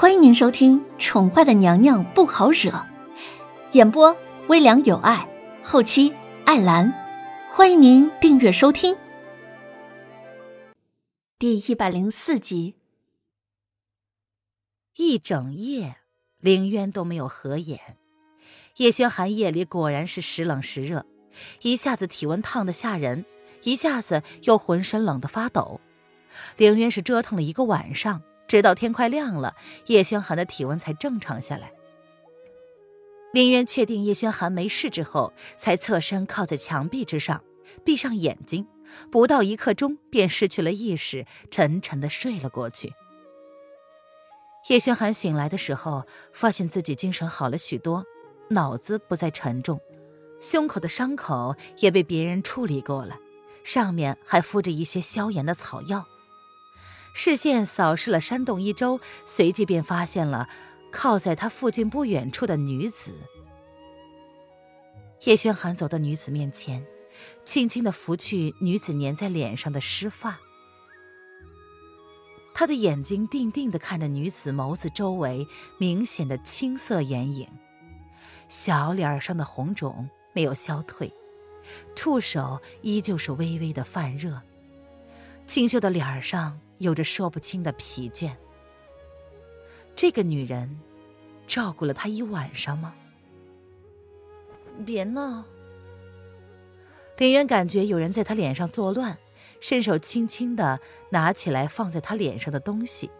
欢迎您收听《宠坏的娘娘不好惹》，演播微凉有爱，后期艾兰。欢迎您订阅收听。第一百零四集。一整夜，凌渊都没有合眼。叶轩寒夜里果然是时冷时热，一下子体温烫的吓人，一下子又浑身冷的发抖。凌渊是折腾了一个晚上。直到天快亮了，叶轩寒的体温才正常下来。林渊确定叶轩寒没事之后，才侧身靠在墙壁之上，闭上眼睛，不到一刻钟便失去了意识，沉沉的睡了过去。叶轩寒醒来的时候，发现自己精神好了许多，脑子不再沉重，胸口的伤口也被别人处理过了，上面还敷着一些消炎的草药。视线扫视了山洞一周，随即便发现了靠在他附近不远处的女子。叶轩寒走到女子面前，轻轻的拂去女子粘在脸上的湿发。他的眼睛定定的看着女子眸子周围明显的青色眼影，小脸上的红肿没有消退，触手依旧是微微的泛热，清秀的脸上。有着说不清的疲倦。这个女人照顾了他一晚上吗？别闹！林渊感觉有人在他脸上作乱，伸手轻轻的拿起来放在他脸上的东西。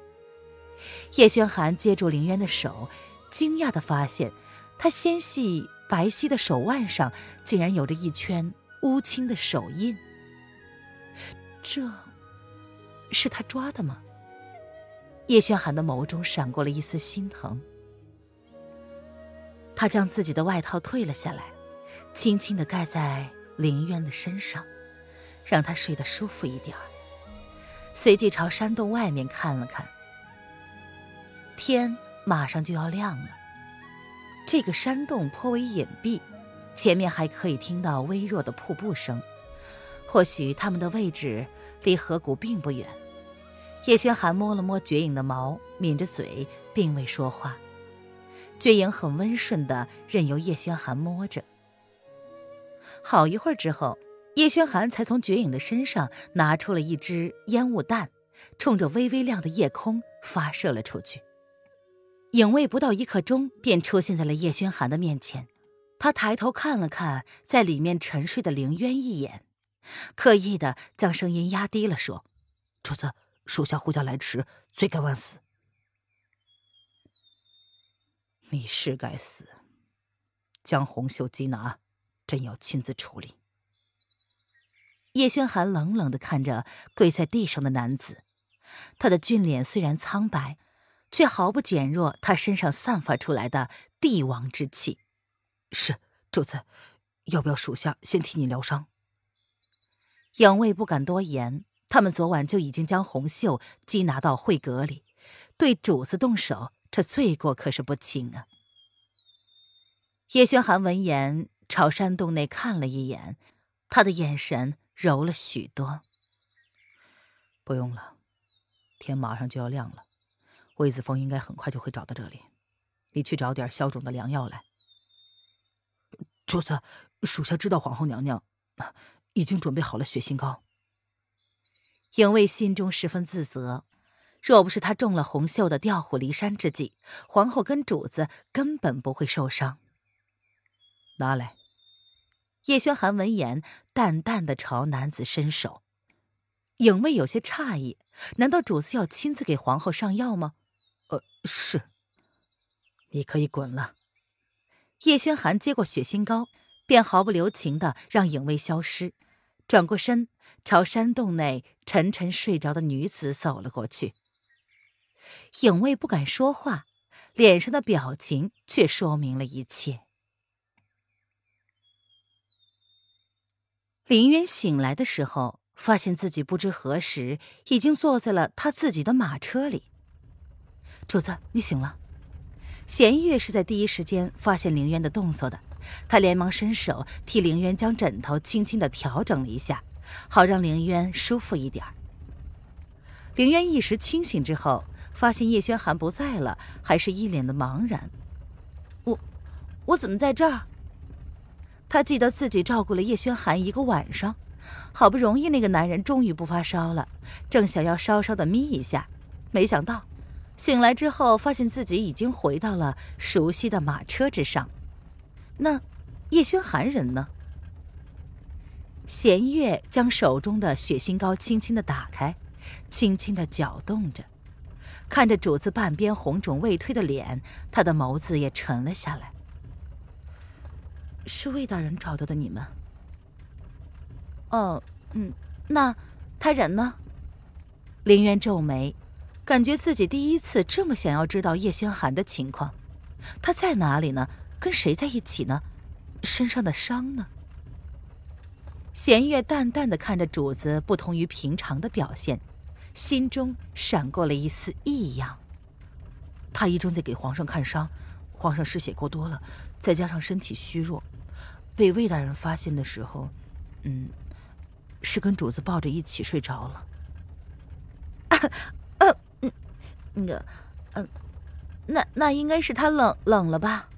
叶轩寒接住林渊的手，惊讶的发现他纤细白皙的手腕上竟然有着一圈乌青的手印。这。是他抓的吗？叶轩寒的眸中闪过了一丝心疼。他将自己的外套退了下来，轻轻的盖在林渊的身上，让他睡得舒服一点儿随即朝山洞外面看了看。天马上就要亮了，这个山洞颇为隐蔽，前面还可以听到微弱的瀑布声，或许他们的位置。离河谷并不远，叶轩寒摸了摸绝影的毛，抿着嘴，并未说话。绝影很温顺的任由叶轩寒摸着。好一会儿之后，叶轩寒才从绝影的身上拿出了一支烟雾弹，冲着微微亮的夜空发射了出去。影卫不到一刻钟便出现在了叶轩寒的面前，他抬头看了看在里面沉睡的凌渊一眼。刻意的将声音压低了说：“主子，属下呼叫来迟，罪该万死。你是该死，将红袖缉拿，朕要亲自处理。”叶轩寒冷冷的看着跪在地上的男子，他的俊脸虽然苍白，却毫不减弱他身上散发出来的帝王之气。是主子，要不要属下先替你疗伤？影卫不敢多言，他们昨晚就已经将红袖缉拿到会阁里，对主子动手，这罪过可是不轻啊。叶轩寒闻言，朝山洞内看了一眼，他的眼神柔了许多。不用了，天马上就要亮了，魏子峰应该很快就会找到这里，你去找点消肿的良药来。主子，属下知道皇后娘娘。已经准备好了血心膏。影卫心中十分自责，若不是他中了红袖的调虎离山之计，皇后跟主子根本不会受伤。拿来。叶轩寒闻言，淡淡的朝男子伸手。影卫有些诧异，难道主子要亲自给皇后上药吗？呃，是。你可以滚了。叶轩寒接过血心膏，便毫不留情的让影卫消失。转过身，朝山洞内沉沉睡着的女子走了过去。影卫不敢说话，脸上的表情却说明了一切。林渊醒来的时候，发现自己不知何时已经坐在了他自己的马车里。主子，你醒了。弦月是在第一时间发现林渊的动作的。他连忙伸手替凌渊将枕头轻轻的调整了一下，好让凌渊舒服一点。凌渊一时清醒之后，发现叶轩寒不在了，还是一脸的茫然。我，我怎么在这儿？他记得自己照顾了叶轩寒一个晚上，好不容易那个男人终于不发烧了，正想要稍稍的眯一下，没想到醒来之后，发现自己已经回到了熟悉的马车之上。那叶轩寒人呢？弦月将手中的血心膏轻轻的打开，轻轻的搅动着，看着主子半边红肿未退的脸，他的眸子也沉了下来。是魏大人找到的你们？哦，嗯，那他人呢？林渊皱眉，感觉自己第一次这么想要知道叶轩寒的情况。他在哪里呢？跟谁在一起呢？身上的伤呢？弦月淡淡的看着主子不同于平常的表现，心中闪过了一丝异样。太医正在给皇上看伤，皇上失血过多了，再加上身体虚弱，被魏大人发现的时候，嗯，是跟主子抱着一起睡着了。呃，嗯，那个，嗯，那那应该是他冷冷了吧？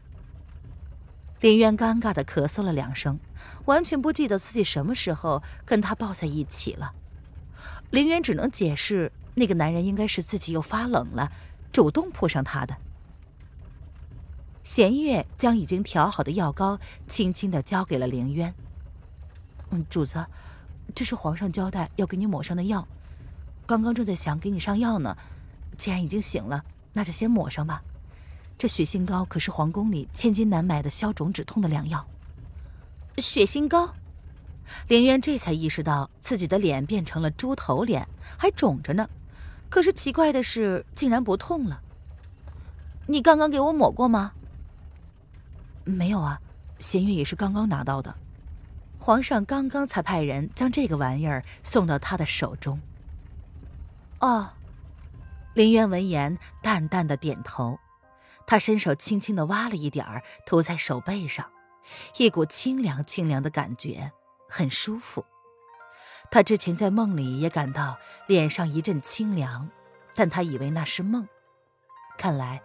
林渊尴尬的咳嗽了两声。完全不记得自己什么时候跟他抱在一起了。林渊只能解释，那个男人应该是自己又发冷了，主动扑上他的。弦月将已经调好的药膏轻轻的交给了林渊。嗯，主子，这是皇上交代要给你抹上的药。刚刚正在想给你上药呢，既然已经醒了，那就先抹上吧。这血心膏可是皇宫里千金难买的消肿止痛的良药。血心膏，林渊这才意识到自己的脸变成了猪头脸，还肿着呢。可是奇怪的是，竟然不痛了。你刚刚给我抹过吗？没有啊，弦月也是刚刚拿到的。皇上刚刚才派人将这个玩意儿送到他的手中。哦，林渊闻言淡淡的点头，他伸手轻轻的挖了一点儿，涂在手背上。一股清凉清凉的感觉，很舒服。他之前在梦里也感到脸上一阵清凉，但他以为那是梦，看来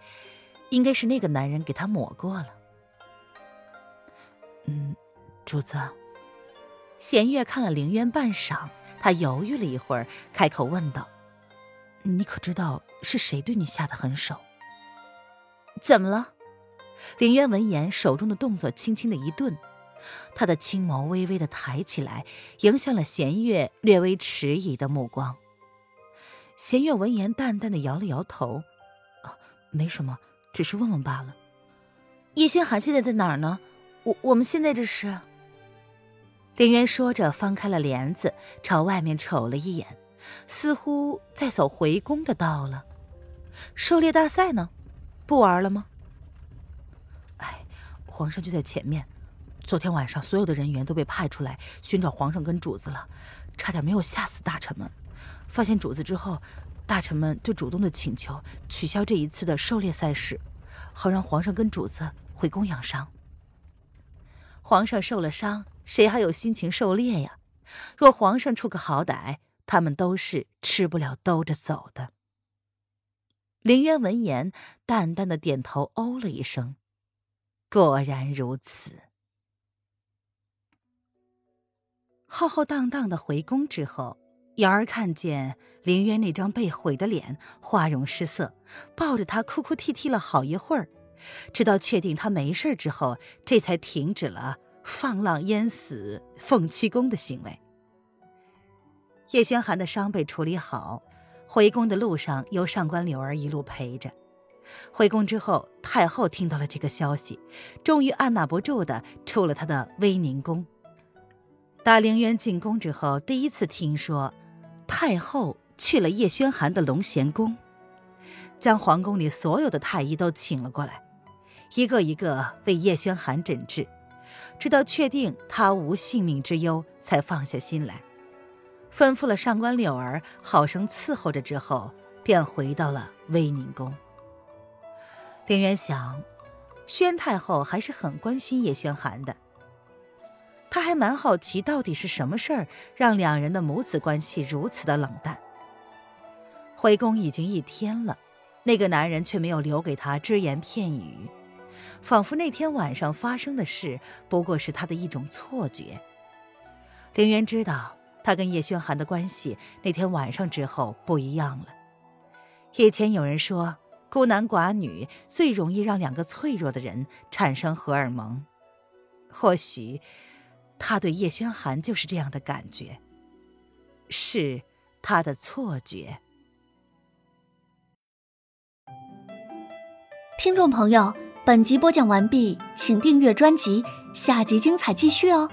应该是那个男人给他抹过了。嗯，主子。弦月看了凌渊半晌，他犹豫了一会儿，开口问道：“你可知道是谁对你下的狠手？怎么了？”林渊闻言，手中的动作轻轻的一顿，他的青眸微微的抬起来，迎向了弦月略微迟疑的目光。弦月闻言，淡淡的摇了摇头：“啊，没什么，只是问问罢了。”叶轩寒现在在哪儿呢？我我们现在这是……林渊说着，翻开了帘子，朝外面瞅了一眼，似乎在走回宫的道了。狩猎大赛呢？不玩了吗？哎皇上就在前面，昨天晚上所有的人员都被派出来寻找皇上跟主子了，差点没有吓死大臣们。发现主子之后，大臣们就主动的请求取消这一次的狩猎赛事，好让皇上跟主子回宫养伤。皇上受了伤，谁还有心情狩猎呀？若皇上出个好歹，他们都是吃不了兜着走的。凌渊闻言，淡淡的点头，哦了一声。果然如此。浩浩荡荡的回宫之后，瑶儿看见林渊那张被毁的脸，花容失色，抱着他哭哭啼啼了好一会儿，直到确定他没事之后，这才停止了放浪淹死凤七公的行为。叶轩寒的伤被处理好，回宫的路上由上官柳儿一路陪着。回宫之后，太后听到了这个消息，终于按捺不住的出了她的威宁宫。大陵渊进宫之后，第一次听说太后去了叶宣寒的龙贤宫，将皇宫里所有的太医都请了过来，一个一个为叶宣寒诊治，直到确定他无性命之忧，才放下心来，吩咐了上官柳儿好生伺候着之后，便回到了威宁宫。丁渊想，宣太后还是很关心叶轩寒的。他还蛮好奇，到底是什么事儿让两人的母子关系如此的冷淡。回宫已经一天了，那个男人却没有留给他只言片语，仿佛那天晚上发生的事不过是他的一种错觉。凌渊知道，他跟叶轩寒的关系那天晚上之后不一样了。以前有人说，孤男寡女最容易让两个脆弱的人产生荷尔蒙，或许他对叶轩寒就是这样的感觉，是他的错觉。听众朋友，本集播讲完毕，请订阅专辑，下集精彩继续哦。